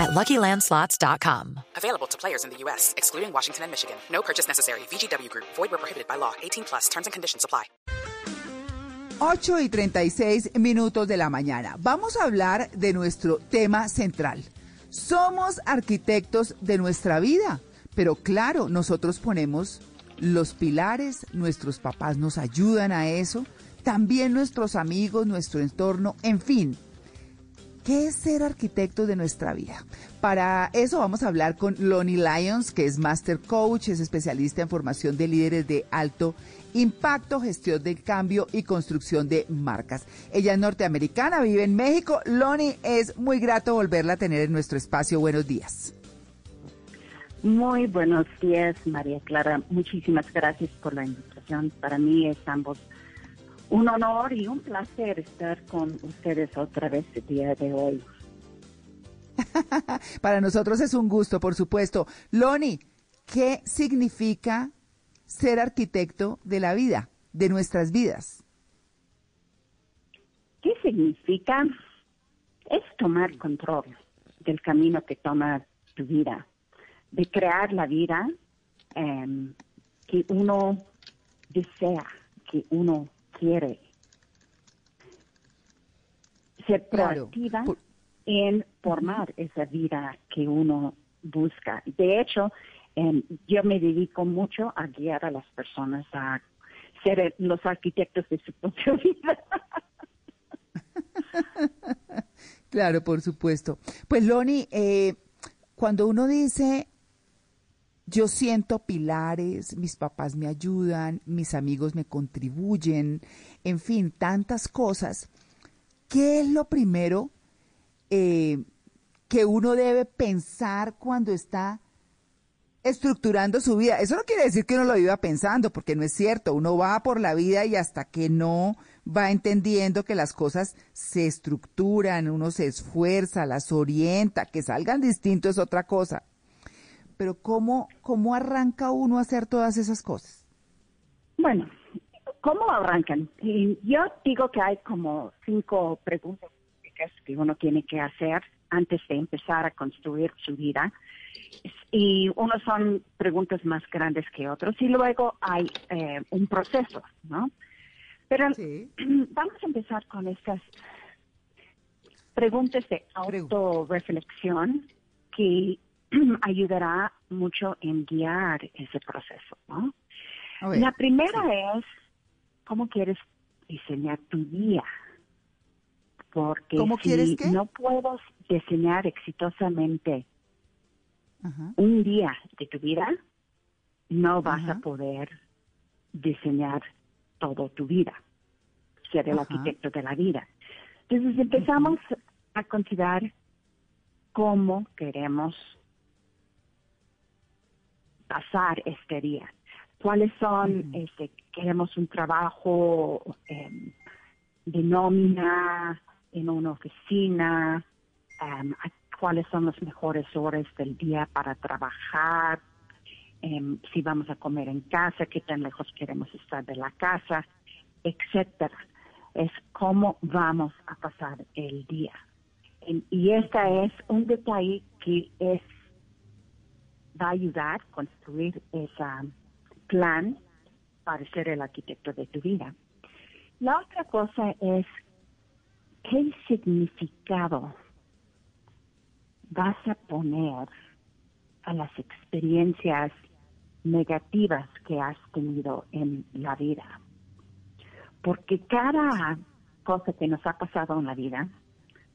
at LuckyLandSlots.com. Available to players in the U.S., excluding Washington and Michigan. No purchase necessary. VGW Group. Void where prohibited by law. 18 plus. Terms and conditions apply. 8 y 36 minutos de la mañana. Vamos a hablar de nuestro tema central. Somos arquitectos de nuestra vida, pero claro, nosotros ponemos los pilares, nuestros papás nos ayudan a eso, también nuestros amigos, nuestro entorno, en fin. ¿Qué es ser arquitecto de nuestra vida? Para eso vamos a hablar con Lonnie Lyons, que es Master Coach, es especialista en formación de líderes de alto impacto, gestión del cambio y construcción de marcas. Ella es norteamericana, vive en México. Lonnie, es muy grato volverla a tener en nuestro espacio. Buenos días. Muy buenos días, María Clara. Muchísimas gracias por la invitación. Para mí es ambos un honor y un placer estar con ustedes otra vez el día de hoy. Para nosotros es un gusto, por supuesto. Loni, ¿qué significa ser arquitecto de la vida, de nuestras vidas? ¿Qué significa? Es tomar control del camino que toma tu vida, de crear la vida em, que uno desea, que uno quiere. Ser proactiva en formar esa vida que uno busca. De hecho, em, yo me dedico mucho a guiar a las personas a ser los arquitectos de su propia vida. claro, por supuesto. Pues Loni, eh, cuando uno dice yo siento pilares, mis papás me ayudan, mis amigos me contribuyen, en fin, tantas cosas. ¿Qué es lo primero eh, que uno debe pensar cuando está estructurando su vida? Eso no quiere decir que uno lo viva pensando, porque no es cierto. Uno va por la vida y hasta que no va entendiendo que las cosas se estructuran, uno se esfuerza, las orienta, que salgan distintos es otra cosa pero ¿cómo, cómo arranca uno a hacer todas esas cosas? Bueno, ¿cómo arrancan? yo digo que hay como cinco preguntas que uno tiene que hacer antes de empezar a construir su vida. Y unos son preguntas más grandes que otros y luego hay eh, un proceso, ¿no? Pero vamos a empezar con estas preguntas de autorreflexión que ayudará mucho en guiar ese proceso, ¿no? La primera es cómo quieres diseñar tu día. Porque si no puedo diseñar exitosamente un día de tu vida, no vas a poder diseñar todo tu vida, ser el arquitecto de la vida. Entonces empezamos a considerar cómo queremos pasar este día. ¿Cuáles son, este, queremos un trabajo em, de nómina en una oficina? Em, ¿Cuáles son las mejores horas del día para trabajar? Em, si vamos a comer en casa, qué tan lejos queremos estar de la casa, etcétera. Es cómo vamos a pasar el día. y esta es un detalle que es va a ayudar a construir ese plan para ser el arquitecto de tu vida. La otra cosa es qué significado vas a poner a las experiencias negativas que has tenido en la vida. Porque cada cosa que nos ha pasado en la vida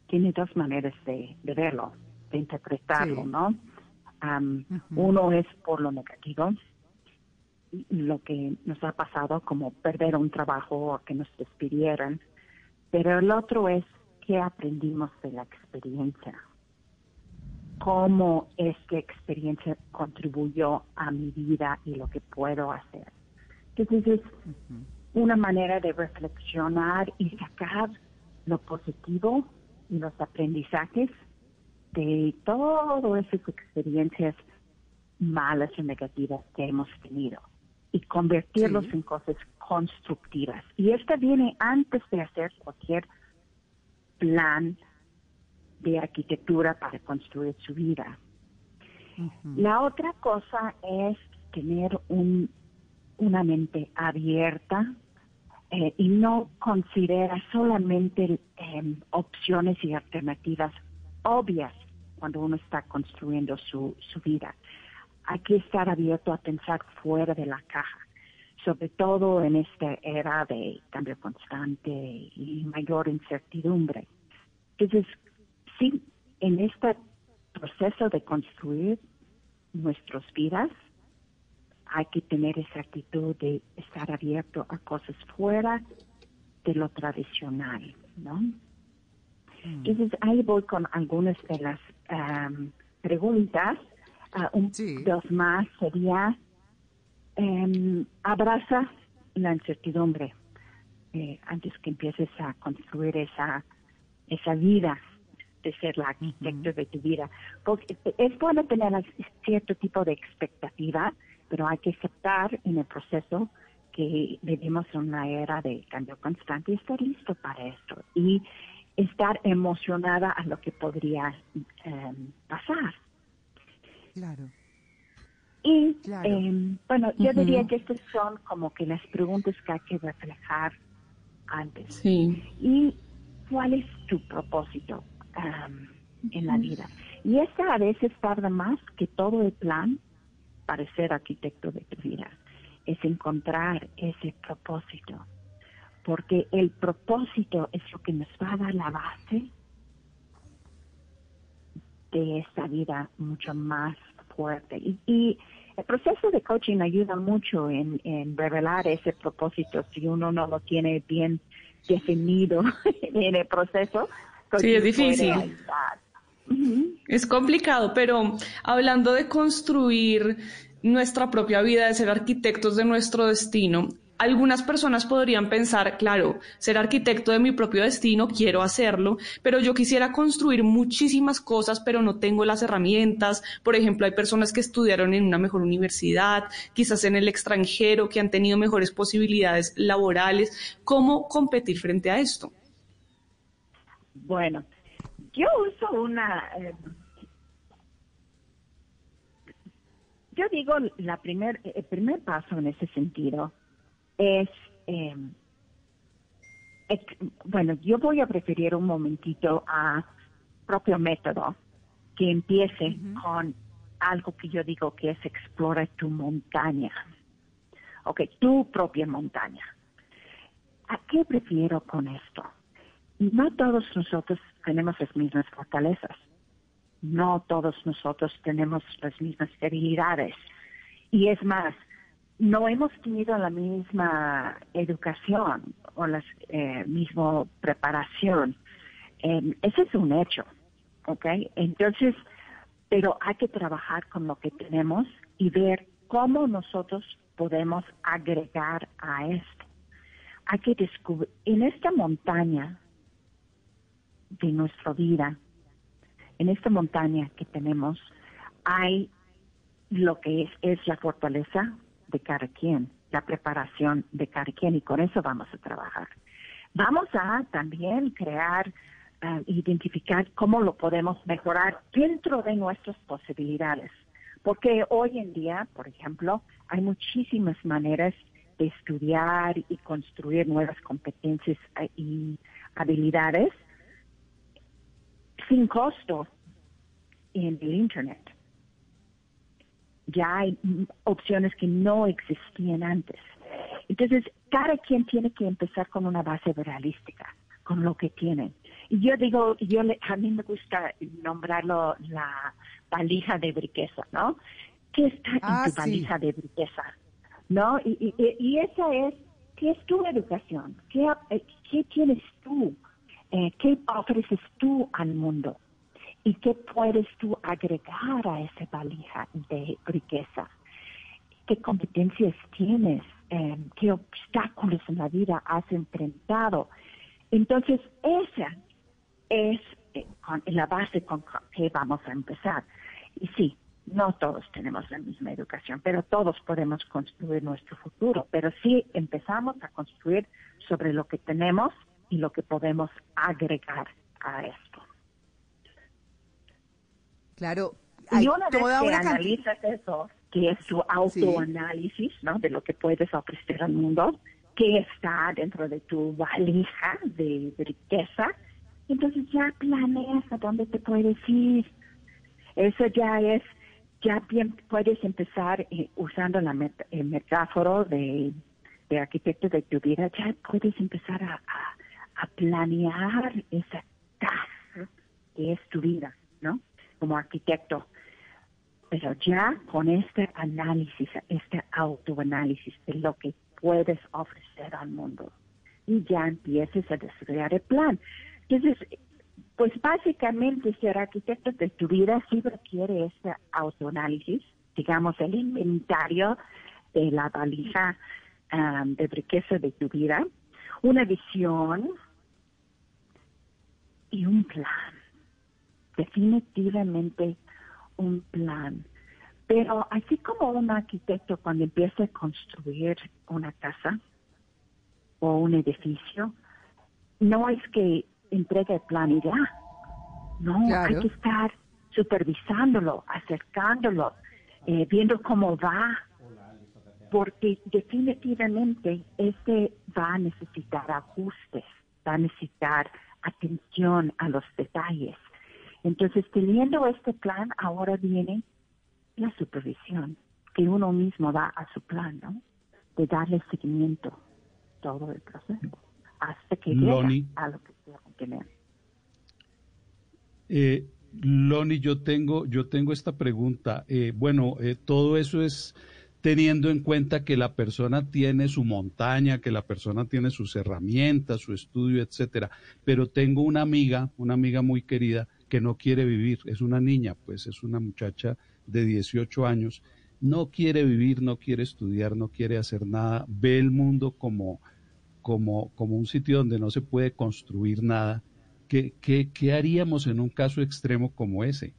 tiene dos maneras de, verlo, de interpretarlo, ¿no? Uno es por lo negativo, lo que nos ha pasado, como perder un trabajo o que nos despidieran, pero el otro es qué aprendimos de la experiencia, cómo esta experiencia contribuyó a mi vida y lo que puedo hacer. Entonces, una manera de reflexionar y sacar lo positivo y los aprendizajes de todas esas experiencias malas o negativas que hemos tenido y convertirlos en cosas constructivas. Y esta viene antes de hacer cualquier plan de arquitectura para construir su vida. La otra cosa es tener un, una mente abierta eh, y no considera solamente em, opciones y alternativas obvias cuando uno está construyendo su, su vida. Hay que estar abierto a pensar fuera de la caja, sobre todo en esta era de cambio constante y mayor incertidumbre. Entonces, sí, en este proceso de construir nuestras vidas, hay que tener esa actitud de estar abierto a cosas fuera de lo tradicional, ¿no? Entonces ahí voy con algunas de las preguntas. Uh, un, Dos más sería, um, abraza la incertidumbre eh, antes que empieces a construir esa, esa vida de ser la arquitecto de tu vida. Porque es bueno tener cierto tipo de expectativa, pero hay que aceptar en el proceso que vivimos en una era de cambio constante y estar listo para esto y estar emocionada a lo que podría em, pasar. Claro. Y em, bueno, yo diría que estas son como que las preguntas que hay que reflejar antes. Sí. ¿Y cuál es tu propósito em, en la vida? Y esta a veces tarda más que todo el plan para ser arquitecto de tu vida, es encontrar ese propósito, porque el propósito es lo que nos va a dar la base de esta vida mucho más fuerte. Y, el proceso de coaching ayuda mucho en, revelar ese propósito si uno no lo tiene bien definido en el proceso. Sí, es difícil. Es complicado, pero hablando de construir nuestra propia vida, de ser arquitectos de nuestro destino, algunas personas podrían pensar, claro, ser arquitecto de mi propio destino, quiero hacerlo, pero yo quisiera construir muchísimas cosas, pero no tengo las herramientas. Por ejemplo, hay personas que estudiaron en una mejor universidad, quizás en el extranjero, que han tenido mejores posibilidades laborales. ¿Cómo competir frente a esto? Bueno, yo uso una... Eh, yo digo, la primer, el primer paso en ese sentido es, em, bueno, yo voy a preferir un momentito a propio método que empiece con algo que yo digo que es explora tu montaña. Ok, tu propia montaña. ¿A qué prefiero con esto? No todos nosotros tenemos las mismas fortalezas. No todos nosotros tenemos las mismas debilidades. Y es más, no hemos tenido la misma educación o la eh, misma preparación. Eh, ese es un hecho, ¿ok? Entonces, pero hay que trabajar con lo que tenemos y ver cómo nosotros podemos agregar a esto. Hay que descubrir, en esta montaña de nuestra vida, en esta montaña que tenemos, hay lo que es, es la fortaleza de cada quien, la preparación de cada quien y con eso vamos a trabajar. Vamos a también crear, uh, identificar cómo lo podemos mejorar dentro de nuestras posibilidades. Porque hoy en día, por ejemplo, hay muchísimas maneras de estudiar y construir nuevas competencias eh, y habilidades sin costo en el Internet. Ya hay opciones que no existían antes. Entonces, cada quien tiene que empezar con una base realística, con lo que tienen. Y yo digo, yo a mí me gusta nombrarlo la valija de riqueza, ¿no? ¿Qué está en ah, tu valija de riqueza? ¿No? Y, y, esa es, ¿qué es tu educación? ¿Qué, eh, qué tienes tú? Eh, ¿Qué ofreces tú al mundo? ¿Y qué puedes tú agregar a esa valija de riqueza? ¿Qué competencias tienes? em, qué obstáculos en la vida has enfrentado. Entonces, esa es eh, la base con que vamos a empezar. Y sí, no todos tenemos la misma educación, pero todos podemos construir nuestro futuro. Pero sí empezamos a construir sobre lo que tenemos y lo que podemos agregar a esto. Claro. y una vez que analizas eso, que es tu autoanálisis, ¿no? De lo que puedes ofrecer al mundo, que está dentro de tu valija de, riqueza, entonces ya planeas a dónde te puedes ir. Eso ya es, ya bien puedes empezar eh, usando la el metáforo de, de arquitecto de tu vida, ya puedes empezar a, a planear esa casa que es tu vida, ¿no? Como arquitecto. Pero ya con este análisis, este autoanálisis de lo que puedes ofrecer al mundo y ya empieces a desarrollar el plan. Entonces, pues básicamente ser arquitecto de tu vida sí requiere este autoanálisis, digamos, el inventario de la valija um, de riqueza de tu vida, una visión y un plan. Definitivamente un plan. Pero así como un arquitecto cuando empieza a construir una casa o un edificio, no es que entregue el plan y ya. No, hay que estar supervisándolo, acercándolo, eh, viendo cómo va, porque definitivamente este va a necesitar ajustes, va a necesitar atención a los detalles. Entonces, teniendo este plan, ahora viene la supervisión que uno mismo da a su plan, ¿no? De darle seguimiento todo el proceso hasta que llegue a lo que tener. Eh, Loni, yo tengo, yo tengo esta pregunta. Eh, bueno, eh, todo eso es teniendo en cuenta que la persona tiene su montaña, que la persona tiene sus herramientas, su estudio, etcétera. Pero tengo una amiga, una amiga muy querida, que no quiere vivir. Es una niña, pues es una muchacha de 18 años. No quiere vivir, no quiere estudiar, no quiere hacer nada. Ve el mundo como, como, como un sitio donde no se puede construir nada. ¿Qué, qué, qué haríamos en un caso extremo como ese?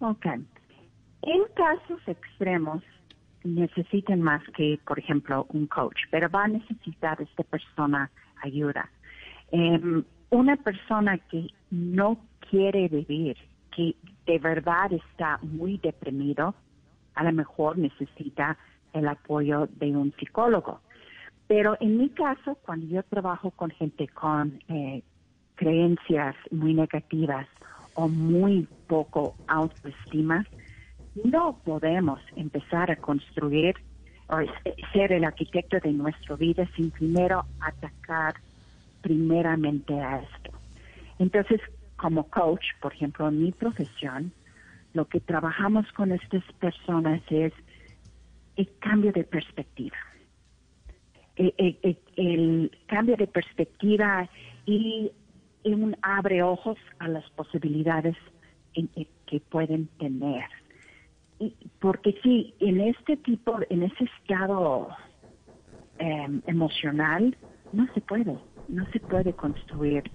Ok. En casos extremos necesitan más que, por ejemplo, un coach, pero va a necesitar esta persona ayuda. Em, una persona que no quiere vivir, que de verdad está muy deprimido, a lo mejor necesita el apoyo de un psicólogo. Pero en mi caso, cuando yo trabajo con gente con eh, creencias muy negativas o muy poco autoestima, no podemos empezar a construir o ser el arquitecto de nuestra vida sin primero atacar primeramente a esto. Entonces, como coach, por ejemplo, en mi profesión, lo que trabajamos con estas personas es el cambio de perspectiva. El, cambio de perspectiva y un abre ojos a las posibilidades que pueden tener porque sí, en este tipo, en ese estado em, emocional, no se puede, no se puede construir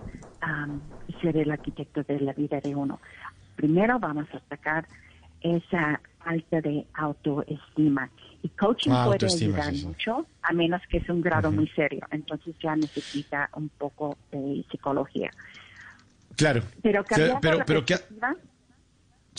y ser el arquitecto de la vida de uno. Primero vamos a atacar esa falta de autoestima. Y coaching ah, puede ayudar mucho, a menos que es un grado muy serio. Entonces ya necesita un poco de psicología. Claro. Pero, pero, pero, ¿qué,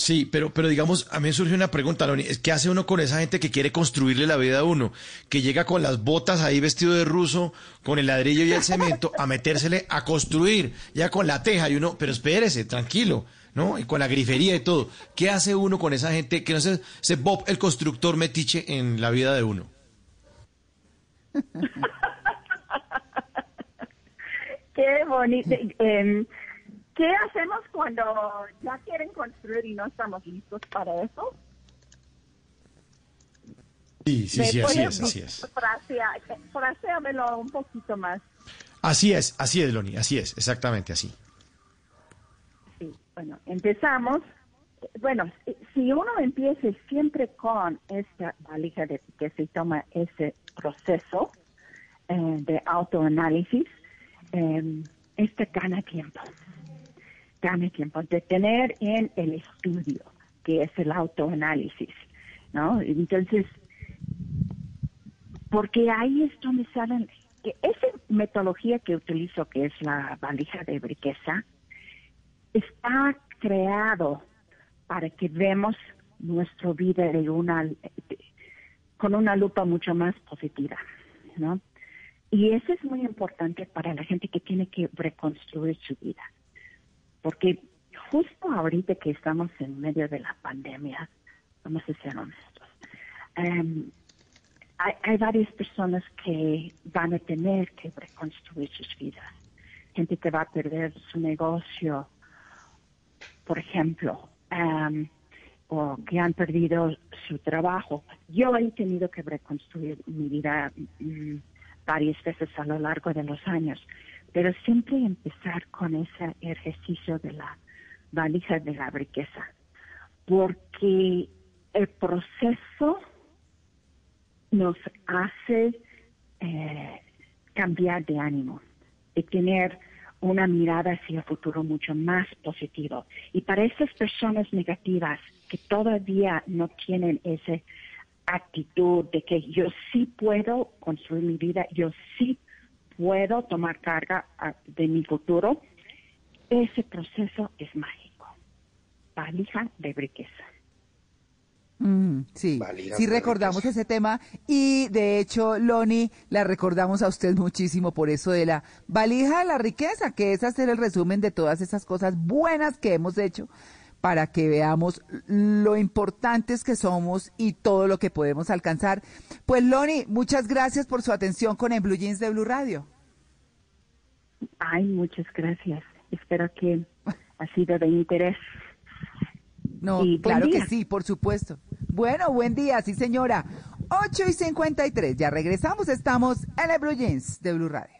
Sí, pero, pero digamos, a mí surge una pregunta, Loni, ¿qué hace uno con esa gente que quiere construirle la vida a uno? Que llega con las botas ahí vestido de ruso, con el ladrillo y el cemento, a metérsele a construir, ya con la teja y uno, pero espérese, tranquilo, ¿no? Y con la grifería y todo. ¿Qué hace uno con esa gente que no se, se Bob el constructor metiche en la vida de uno? Qué bonito. Em, ¿Qué hacemos cuando ya quieren construir y no estamos listos para eso? Sí, sí, sí, así es, así es. Fraseamelo un poquito más. Así es, así es, Loni, así es, exactamente así. Sí, bueno, empezamos bueno, si uno empieza siempre con esta valija de que se toma ese proceso eh, de autoanálisis, eh, este gana tiempo. Gana tiempo de tener en el estudio, que es el autoanálisis, ¿no? Entonces, porque ahí es donde salen, que esa metodología que utilizo, que es la valija de riqueza, está creado para que vemos nuestra vida de una, con una lupa mucho más positiva, ¿no? Y eso es muy importante para la gente que tiene que reconstruir su vida. Porque justo ahorita que estamos en medio de la pandemia, vamos a ser honestos, em, hay, varias personas que van a tener que reconstruir sus vidas. Gente que va a perder su negocio, por ejemplo, o que han perdido su trabajo. Yo he tenido que reconstruir mi vida mm, varias veces a lo largo de los años, pero siempre empezar con ese ejercicio de la valija de la riqueza, porque el proceso nos hace eh, cambiar de ánimo, de tener una mirada hacia el futuro mucho más positivo. Y para esas personas negativas que todavía no tienen esa actitud de que yo sí puedo construir mi vida, yo sí puedo tomar carga ah, de mi futuro, ese proceso es mágico. Valija de riqueza. Mm, sí, sí recordamos ese tema y de hecho, Loni, la recordamos a usted muchísimo por eso de la valija de la riqueza, que es hacer el resumen de todas esas cosas buenas que hemos hecho para que veamos lo importantes que somos y todo lo que podemos alcanzar. Pues Loni, muchas gracias por su atención con el Blue Jeans de Blue Radio. Ay, muchas gracias. Espero que ha sido de interés. No, claro que sí, por supuesto. Bueno, buen día, sí señora. 8 y 53, ya regresamos, estamos en el Blue Jeans de Blue Radio.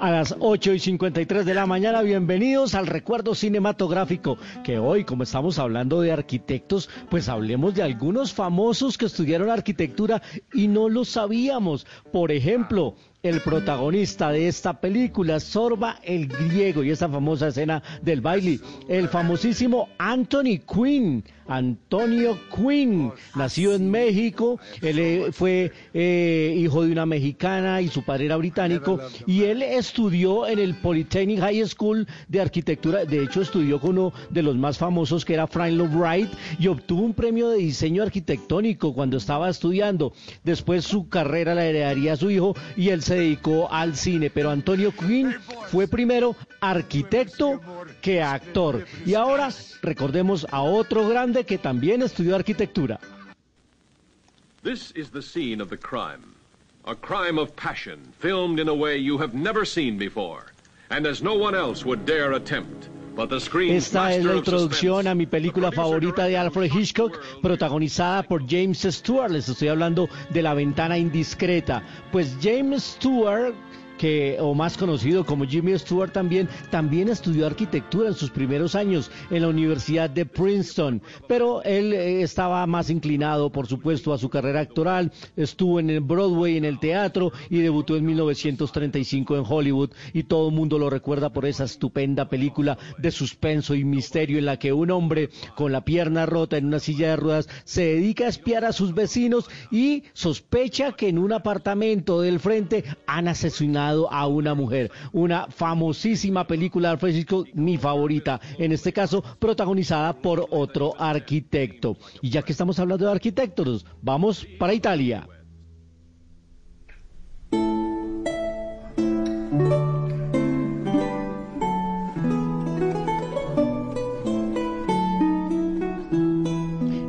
A las 8 y 53 de la mañana, bienvenidos al recuerdo cinematográfico, que hoy, como estamos hablando de arquitectos, pues hablemos de algunos famosos que estudiaron arquitectura y no lo sabíamos. Por ejemplo, el protagonista de esta película, Sorba el griego, y esa famosa escena del baile, el famosísimo Anthony Quinn Antonio Quinn, nació en México, él eh, fue eh, hijo de una mexicana y su padre era británico, y él estudió en el Polytechnic High School de arquitectura, de hecho estudió con uno de los más famosos que era Frank Lloyd Wright y obtuvo un premio de diseño arquitectónico cuando estaba estudiando. Después su carrera la heredaría a su hijo y él se dedicó al cine, pero Antonio Quinn fue primero arquitecto que actor. Y ahora recordemos a otro grande que también estudió arquitectura. This is the scene of the crime. A crime of passion, filmed in a way you have never seen before, and as no one else would dare attempt. Esta es la introducción a mi película favorita de Alfred Hitchcock, protagonizada por James Stewart. Les estoy hablando de La ventana indiscreta. Pues James Stewart que, o más conocido como Jimmy Stewart también, también estudió arquitectura en sus primeros años en la Universidad de Princeton, pero él eh, estaba más inclinado, por supuesto, a su carrera actoral, estuvo en el Broadway, en el teatro y debutó en 1935 en Hollywood. Y todo el mundo lo recuerda por esa estupenda película de suspenso y misterio en la que un hombre con la pierna rota en una silla de ruedas se dedica a espiar a sus vecinos y sospecha que en un apartamento del frente han asesinado a una mujer. Una famosísima película de Francisco, mi favorita, en este caso protagonizada por otro arquitecto. Y ya que estamos hablando de arquitectos, vamos para Italia.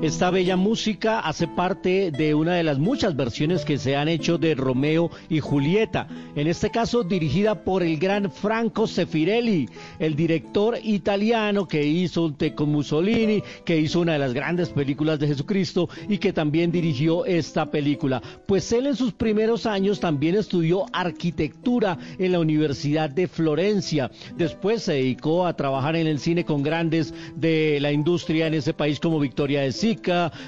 Esta bella música hace parte de una de las muchas versiones que se han hecho de Romeo y Julieta, en este caso dirigida por el gran Franco Sefirelli, el director italiano que hizo un té con Mussolini, que hizo una de las grandes películas de Jesucristo y que también dirigió esta película. Pues él en sus primeros años también estudió arquitectura en la Universidad de Florencia. Después se dedicó a trabajar en el cine con grandes de la industria en ese país como Victoria de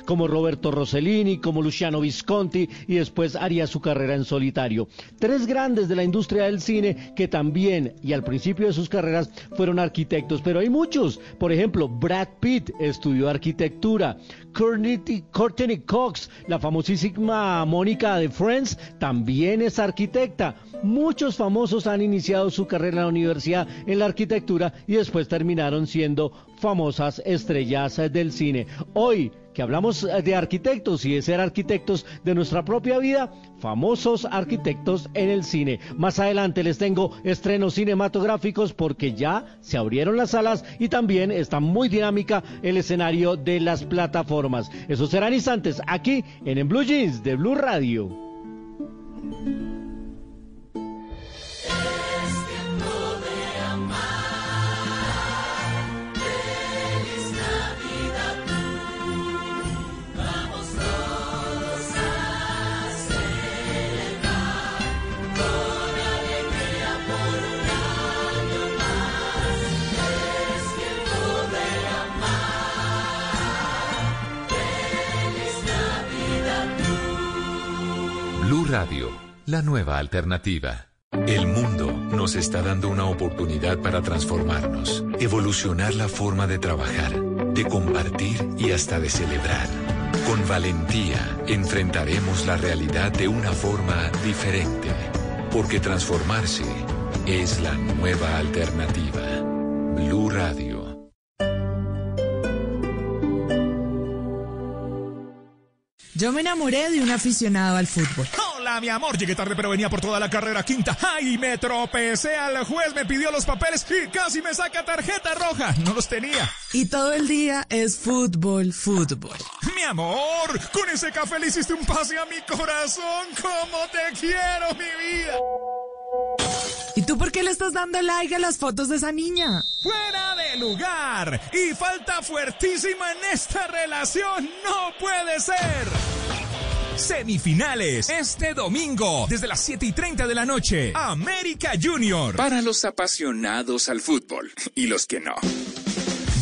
como Roberto Rossellini, como Luciano Visconti y después haría su carrera en solitario. Tres grandes de la industria del cine que también y al principio de sus carreras fueron arquitectos, pero hay muchos. Por ejemplo, Brad Pitt estudió arquitectura. Courtney Cox, la famosísima Mónica de Friends, también es arquitecta. Muchos famosos han iniciado su carrera en la universidad en la arquitectura y después terminaron siendo famosas estrellas del cine. Hoy que hablamos de arquitectos y de ser arquitectos de nuestra propia vida, famosos arquitectos en el cine. Más adelante les tengo estrenos cinematográficos porque ya se abrieron las salas y también está muy dinámica el escenario de las plataformas. Eso serán instantes aquí en, en Blue Jeans de Blue Radio. La nueva alternativa. El mundo nos está dando una oportunidad para transformarnos, evolucionar la forma de trabajar, de compartir y hasta de celebrar. Con valentía enfrentaremos la realidad de una forma diferente, porque transformarse es la nueva alternativa. Blue Radio. Yo me enamoré de un aficionado al fútbol. Hola, mi amor. Llegué tarde, pero venía por toda la carrera quinta. ¡Ay! Me tropecé al juez, me pidió los papeles y casi me saca tarjeta roja. No los tenía. Y todo el día es fútbol, fútbol. Mi amor, con ese café le hiciste un pase a mi corazón. ¡Cómo te quiero, mi vida! ¿Y tú por qué le estás dando like a las fotos de esa niña? ¡Fuera de lugar! Y falta fuertísima en esta relación. ¡No puede ser! Semifinales este domingo desde las 7 y 30 de la noche. América Junior. Para los apasionados al fútbol y los que no.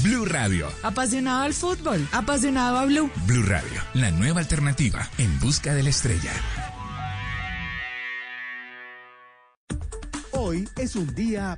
Blue Radio. Apasionado al fútbol, apasionado a Blue. Blue Radio, la nueva alternativa en busca de la estrella. Hoy es un día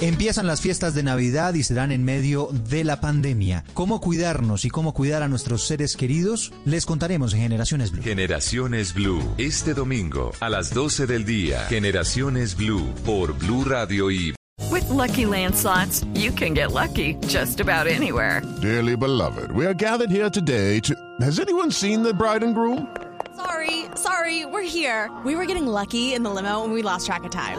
Empiezan las fiestas de Navidad y serán en medio de la pandemia. ¿Cómo cuidarnos y cómo cuidar a nuestros seres queridos? Les contaremos en Generaciones Blue. Generaciones Blue, este domingo a las 12 del día. Generaciones Blue por Blue Radio y With lucky landslots, you can get lucky just about anywhere. Dearly beloved, we are gathered here today to. Has anyone seen the bride and groom? Sorry, sorry, we're here. We were getting lucky in the limo and we lost track of time.